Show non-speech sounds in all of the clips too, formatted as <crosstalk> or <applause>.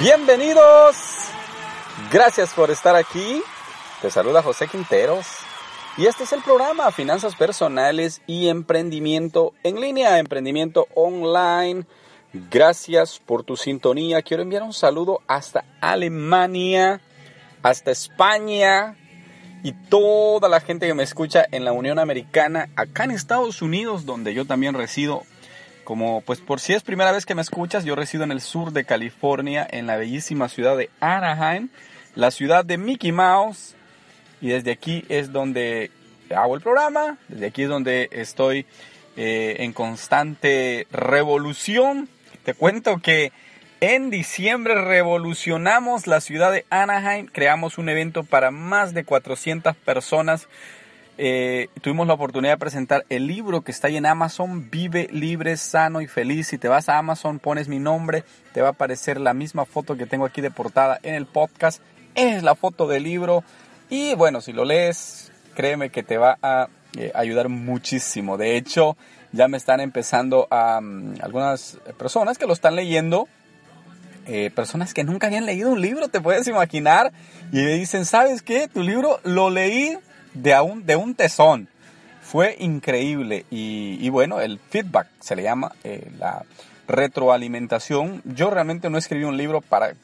Bienvenidos. Gracias por estar aquí. Te saluda José Quinteros. Y este es el programa Finanzas Personales y Emprendimiento en línea, emprendimiento online. Gracias por tu sintonía. Quiero enviar un saludo hasta Alemania, hasta España y toda la gente que me escucha en la Unión Americana, acá en Estados Unidos, donde yo también resido. Como pues por si es primera vez que me escuchas, yo resido en el sur de California, en la bellísima ciudad de Anaheim, la ciudad de Mickey Mouse. Y desde aquí es donde hago el programa, desde aquí es donde estoy eh, en constante revolución te cuento que en diciembre revolucionamos la ciudad de Anaheim, creamos un evento para más de 400 personas. Eh, tuvimos la oportunidad de presentar el libro que está ahí en Amazon, Vive libre, sano y feliz. Si te vas a Amazon, pones mi nombre, te va a aparecer la misma foto que tengo aquí de portada en el podcast. Es la foto del libro. Y bueno, si lo lees, créeme que te va a eh, ayudar muchísimo. De hecho, ya me están empezando a mm, algunas personas que lo están leyendo, eh, personas que nunca habían leído un libro, te puedes imaginar, y me dicen, ¿sabes qué? Tu libro lo leí de un, de un tesón. Fue increíble y, bueno, el feedback se le llama eh, la retroalimentación. Yo realmente no escribí un libro para,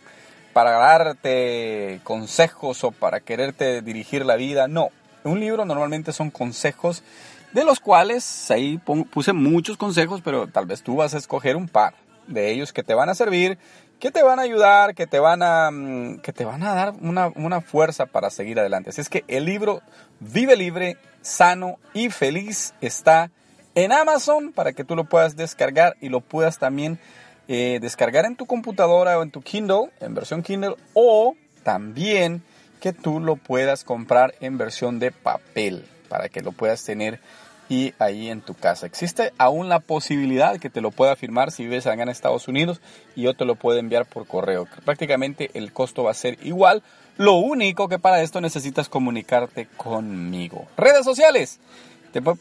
para darte consejos o para quererte dirigir la vida, no. Un libro normalmente son consejos de los cuales ahí puse muchos consejos, pero tal vez tú vas a escoger un par de ellos que te van a servir, que te van a ayudar, que te van a, mm, que te van a dar una, una fuerza para seguir adelante. Así es que el libro Vive Libre, Sano y Feliz está en Amazon para que tú lo puedas descargar y lo puedas también eh, descargar en tu computadora o en tu Kindle, en versión Kindle, o también que tú lo puedas comprar en versión de papel para que lo puedas tener y ahí en tu casa. Existe aún la posibilidad que te lo pueda firmar si vives acá en Estados Unidos y yo te lo puedo enviar por correo. Prácticamente el costo va a ser igual. Lo único que para esto necesitas comunicarte conmigo. Redes sociales.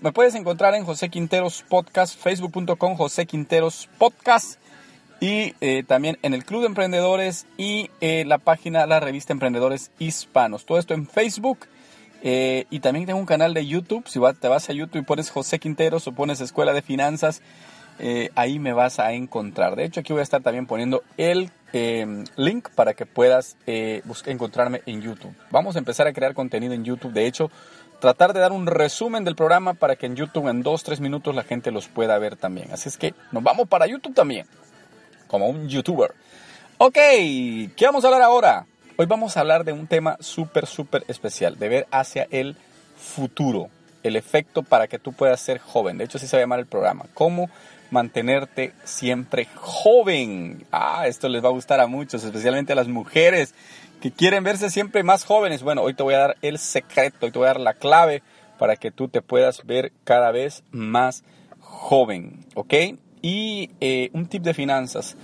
me puedes encontrar en José Quinteros Podcast, facebook.com José Quinteros Podcast y eh, también en el Club de Emprendedores y eh, la página, la revista Emprendedores Hispanos. Todo esto en Facebook eh, y también tengo un canal de YouTube. Si te vas a YouTube y pones José Quinteros o pones Escuela de Finanzas, eh, ahí me vas a encontrar. De hecho, aquí voy a estar también poniendo el em, link para que puedas eh, encontrarme en YouTube. Vamos a empezar a crear contenido en YouTube. De hecho, tratar de dar un resumen del programa para que en YouTube en 2-3 minutos la gente los pueda ver también. Así es que nos vamos para YouTube también, como un YouTuber. Ok, ¿qué vamos a hablar ahora? Hoy vamos a hablar de un tema súper, súper especial, de ver hacia el futuro, el efecto para que tú puedas ser joven. De hecho, así se va a llamar el programa. ¿Cómo mantenerte siempre joven? Ah, esto les va a gustar a muchos, especialmente a las mujeres que quieren verse siempre más jóvenes. Bueno, hoy te voy a dar el secreto, hoy te voy a dar la clave para que tú te puedas ver cada vez más joven, ¿ok? Y eh, un tip de finanzas.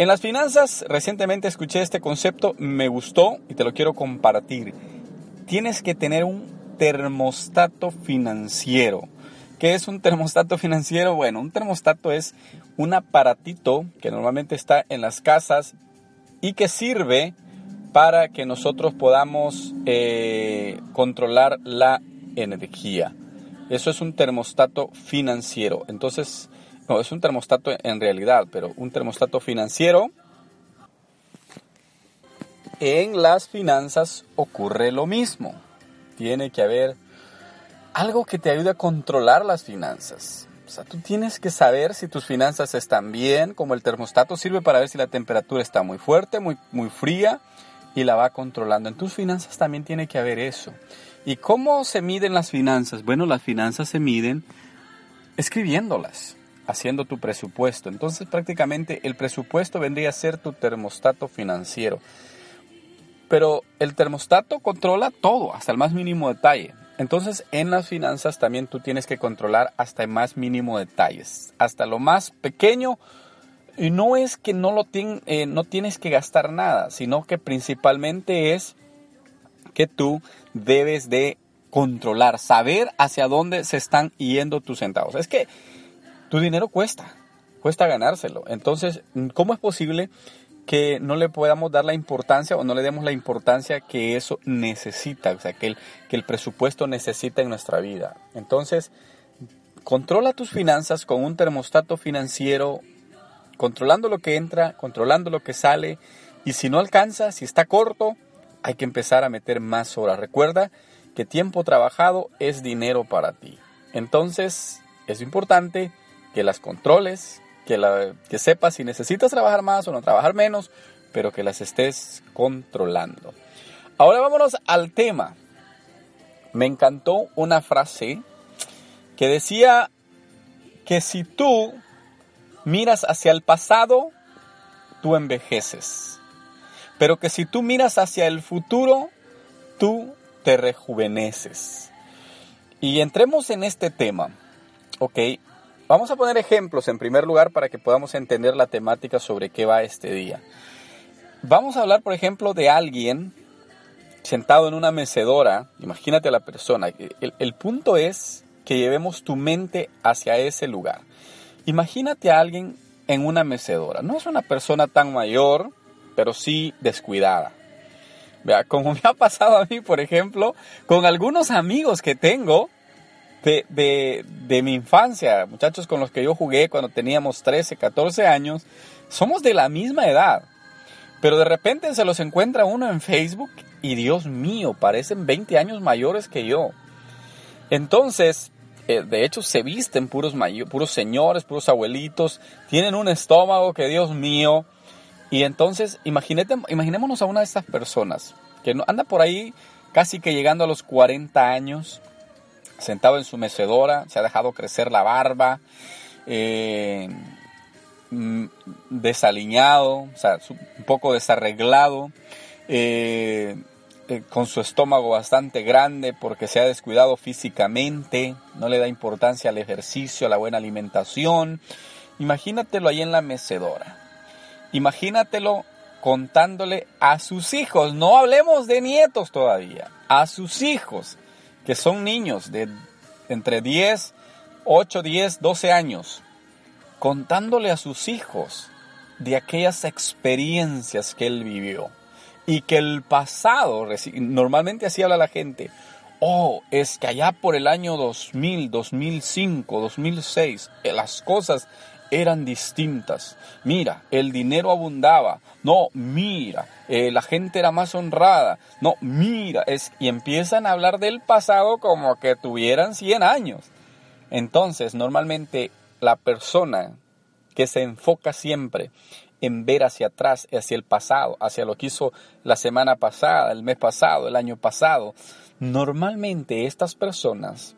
En las finanzas, recientemente escuché este concepto, me gustó y te lo quiero compartir. Tienes que tener un termostato financiero. ¿Qué es un termostato financiero? Bueno, un termostato es un aparatito que normalmente está en las casas y que sirve para que nosotros podamos eh, controlar la energía. Eso es un termostato financiero. Entonces, no, es un termostato en realidad, pero un termostato financiero. En las finanzas ocurre lo mismo. Tiene que haber algo que te ayude a controlar las finanzas. O sea, tú tienes que saber si tus finanzas están bien, como el termostato sirve para ver si la temperatura está muy fuerte, muy, muy fría y la va controlando. En tus finanzas también tiene que haber eso. ¿Y cómo se miden las finanzas? Bueno, las finanzas se miden escribiéndolas haciendo tu presupuesto. Entonces prácticamente el presupuesto vendría a ser tu termostato financiero. Pero el termostato controla todo, hasta el más mínimo detalle. Entonces en las finanzas también tú tienes que controlar hasta el más mínimo detalles, hasta lo más pequeño. Y no es que no, lo eh, no tienes que gastar nada, sino que principalmente es que tú debes de controlar, saber hacia dónde se están yendo tus centavos. Es que tu dinero cuesta. cuesta ganárselo. Entonces, ¿cómo es posible que no le podamos dar la importancia o no le demos la importancia que eso necesita, o sea, que el, que el presupuesto necesita en nuestra vida? Entonces, controla tus finanzas con un termostato financiero, controlando lo que entra, controlando lo que sale, y si no alcanza, si está corto, hay que empezar a meter más horas. Recuerda que tiempo trabajado es dinero para ti. Entonces, es importante que las controles, que, la, que sepas si necesitas trabajar más o no trabajar menos, pero que las estés controlando. Ahora vámonos al tema. Me encantó una frase que decía que si tú miras hacia el pasado, tú envejeces. Pero que si tú miras hacia el futuro, tú te rejuveneces. Y entremos en este tema. Ok, vamos a poner ejemplos en primer lugar para que podamos entender la temática sobre qué va este día. Vamos a hablar, por ejemplo, de alguien sentado en una mecedora. Imagínate a la persona. El, punto es que llevemos tu mente hacia ese lugar. Imagínate a alguien en una mecedora. No es una persona tan mayor, pero sí descuidada. Vea, como <laughs> me ha pasado a mí, por ejemplo, con algunos amigos que tengo de, de, mi infancia, muchachos con los que yo jugué cuando teníamos 13, 14 años, somos de la misma edad. Pero de repente se los encuentra uno en Facebook y Dios mío, parecen 20 años mayores que yo. Entonces, eh, de hecho se visten puros, puros señores, puros abuelitos, tienen un estómago que Dios mío. Y entonces imagínate, imaginémonos a una de estas personas que anda por ahí casi que llegando a los 40 años, sentado en su mecedora, se ha dejado crecer la barba, eh, mm, desaliñado, o sea, un poco desarreglado, eh, eh, con su estómago bastante grande porque se ha descuidado físicamente, no le da importancia al ejercicio, a la buena alimentación. Imagínatelo ahí en la mecedora. Imagínatelo contándole a sus hijos, no hablemos de nietos todavía, a sus hijos, que son niños de entre 10, 8, 10, 12 años, contándole a sus hijos de aquellas experiencias que él vivió. Y que el pasado, normalmente así habla la gente, oh, es que allá por el año 2000, 2005, 2006, las cosas eran distintas. Mira, el dinero abundaba. No, mira, eh, la gente era más honrada. No, mira, es, y empiezan a hablar del pasado como que tuvieran 100 años. Entonces, normalmente la persona que se enfoca siempre en ver hacia atrás, hacia el pasado, hacia lo que hizo la semana pasada, el mes pasado, el año pasado. Normalmente estas personas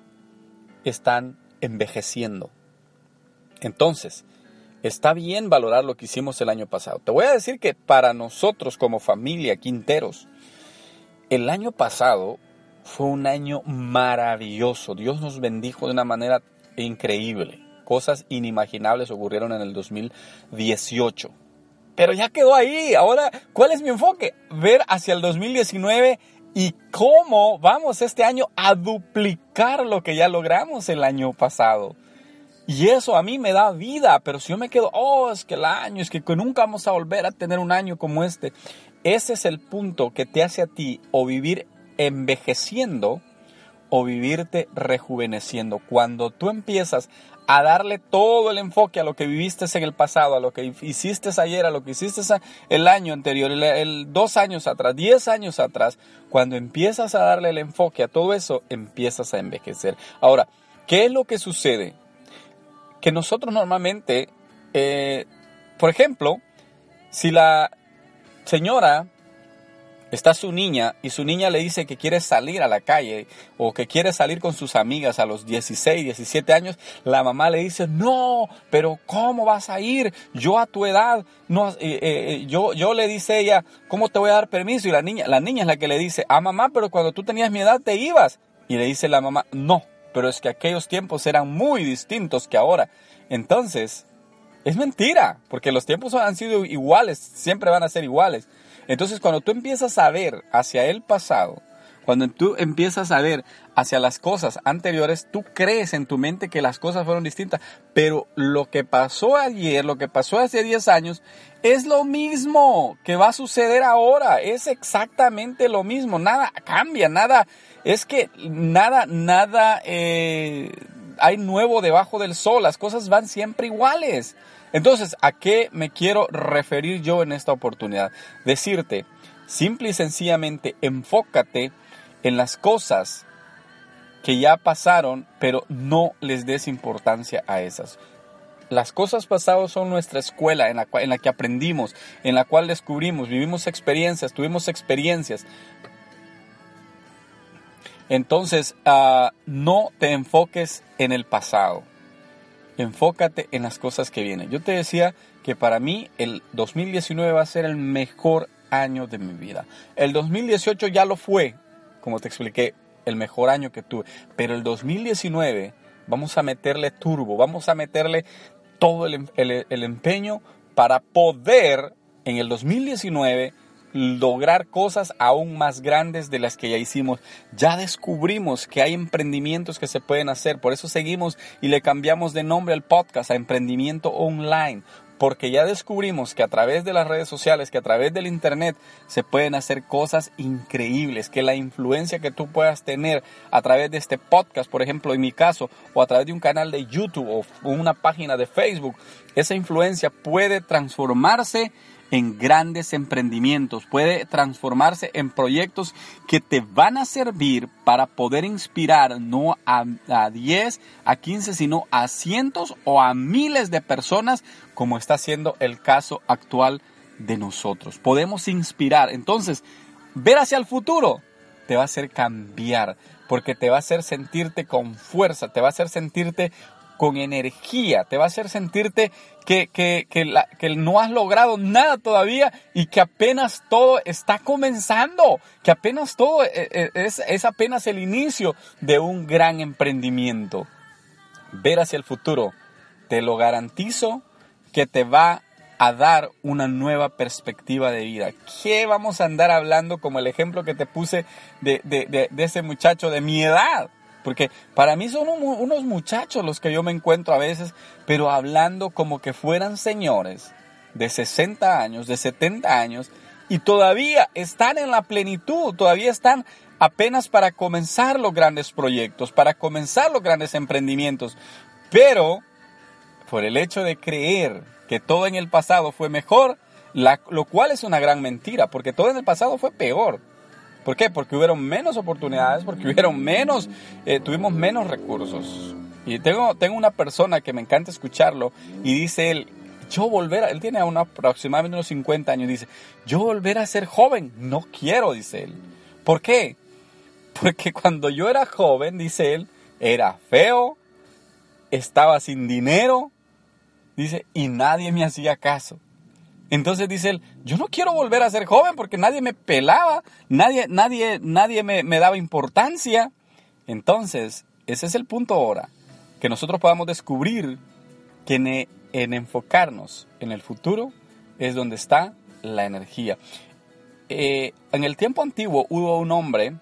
están envejeciendo. Entonces, está bien valorar lo que hicimos el año pasado. Te voy a decir que para nosotros como familia Quinteros, el año pasado fue un año maravilloso. Dios nos bendijo de una manera increíble. Cosas inimaginables ocurrieron en el 2018 pero ya quedó ahí. Ahora, ¿cuál es mi enfoque? Ver hacia el 2019 y cómo vamos este año a duplicar lo que ya logramos el año pasado. Y eso a mí me da vida, pero si yo me quedo, oh, es que el año, es que nunca vamos a volver a tener un año como este. Ese es el punto que te hace a ti o vivir envejeciendo o vivirte rejuveneciendo. Cuando tú empiezas a darle todo el enfoque a lo que viviste en el pasado, a lo que hiciste ayer, a lo que hiciste el año anterior, el, dos años atrás, diez años atrás, cuando empiezas a darle el enfoque a todo eso, empiezas a envejecer. Ahora, ¿qué es lo que sucede? Que nosotros normalmente, eh, por ejemplo, si la señora está su niña y su niña le dice que quiere salir a la calle o que quiere salir con sus amigas a los 16, 17 años, la mamá le dice, no, pero ¿cómo vas a ir? Yo a tu edad, no, eh, eh, yo, yo le dice ella, ¿cómo te voy a dar permiso? Y la niña, la niña es la que le dice, ah mamá, pero cuando tú tenías mi edad te ibas. Y le dice la mamá, no, pero es que aquellos tiempos eran muy distintos que ahora. Entonces, es mentira, porque los tiempos han sido iguales, siempre van a ser iguales. Entonces cuando tú empiezas a ver hacia el pasado, Cuando tú empiezas a ver hacia las cosas anteriores, tú crees en tu mente que las cosas fueron distintas, pero lo que pasó ayer, lo que pasó hace 10 años, es lo mismo que va a suceder ahora, es exactamente lo mismo, nada cambia, nada, es que nada, nada eh, hay nuevo debajo del sol, las cosas van siempre iguales. Entonces, ¿a qué me quiero referir yo en esta oportunidad? Decirte, simple y sencillamente, enfócate en las cosas que ya pasaron, pero no les des importancia a esas. Las cosas pasadas son nuestra escuela en la, en la que aprendimos, en la cual descubrimos, vivimos experiencias, tuvimos experiencias. Entonces, ah, no te enfoques en el pasado. Enfócate en las cosas que vienen. Yo te decía que para mí el 2019 va a ser el mejor año de mi vida. El 2018 ya lo fue, como te expliqué, el mejor año que tuve. Pero el 2019 vamos a meterle turbo, vamos a meterle todo el, el empeño para poder en el 2019 lograr cosas aún más grandes de las que ya hicimos. Ya descubrimos que hay emprendimientos que se pueden hacer, por eso seguimos y le cambiamos de nombre al podcast a Emprendimiento Online, porque ya descubrimos que a través de las redes sociales, que a través del Internet se pueden hacer cosas increíbles, que la influencia que tú puedas tener a través de este podcast, por ejemplo, en mi caso, o a través de un canal de YouTube o una página de Facebook, esa influencia puede transformarse en grandes emprendimientos, puede transformarse en proyectos que te van a servir para poder inspirar no a, 10, a 15, sino a cientos o a miles de personas, como está siendo el caso actual de nosotros. Podemos inspirar. Entonces, ver hacia el futuro te va a hacer cambiar, porque te va a hacer sentirte con fuerza, te va a hacer sentirte con energía, te va a hacer sentirte que, que, que, no has logrado nada todavía y que apenas todo está comenzando, que apenas todo eh, eh, es, es apenas el inicio de un gran emprendimiento. Ver hacia el futuro, te lo garantizo que te va a dar una nueva perspectiva de vida. ¿Qué vamos a andar hablando como el ejemplo que te puse de, de, de ese muchacho de mi edad? Porque para mí son unos muchachos los que yo me encuentro a veces, pero hablando como que fueran señores de 60 años, de 70 años, y todavía están en la plenitud, todavía están apenas para comenzar los grandes proyectos, para comenzar los grandes emprendimientos. Pero por el hecho de creer que todo en el pasado fue mejor, lo cual es una gran mentira, porque todo en el pasado fue peor. ¿Por qué? Porque hubieron menos oportunidades, porque hubieron menos, eh, tuvimos menos recursos. Y tengo, tengo una persona que me encanta escucharlo y dice él, yo volver, a, él tiene aproximadamente unos 50 años, dice, yo volver a ser joven, no quiero, dice él. ¿Por qué? Porque cuando yo era joven, dice él, era feo, estaba sin dinero, dice, y nadie me hacía caso. Entonces dice él, yo no quiero volver a ser joven porque nadie me pelaba, nadie, nadie, nadie me, daba importancia. Entonces, ese es el punto ahora, que nosotros podamos descubrir que en, enfocarnos en el futuro es donde está la energía. Eh, en el tiempo antiguo hubo un hombre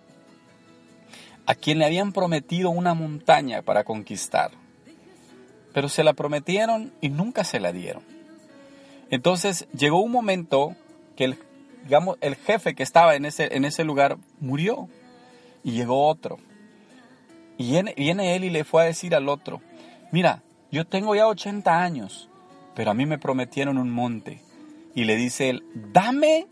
a quien le habían prometido una montaña para conquistar, pero se la prometieron y nunca se la dieron. Entonces llegó un momento que el, digamos, el jefe que estaba en ese, en ese lugar murió y llegó otro. Y viene, viene él y le fue a decir al otro, mira, yo tengo ya 80 años, pero a mí me prometieron un monte. Y le dice él, dame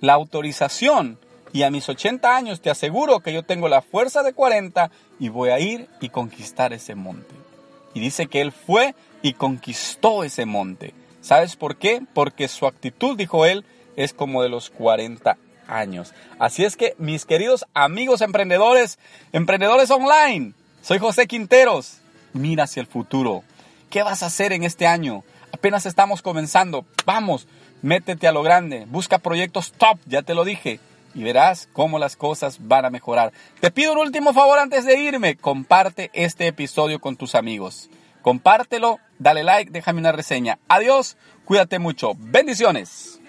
la autorización y a mis 80 años te aseguro que yo tengo la fuerza de 40 y voy a ir y conquistar ese monte. Y dice que él fue y conquistó ese monte. ¿Sabes por qué? Porque su actitud, dijo él, es como de los 40 años. Así es que, mis queridos amigos emprendedores, emprendedores online, soy José Quinteros. Mira hacia el futuro. ¿Qué vas a hacer en este año? Apenas estamos comenzando. Vamos, métete a lo grande. Busca proyectos top, ya te lo dije. Y verás cómo las cosas van a mejorar. Te pido un último favor antes de irme. Comparte este episodio con tus amigos. Compártelo, dale like, déjame una reseña. Adiós, cuídate mucho. Bendiciones.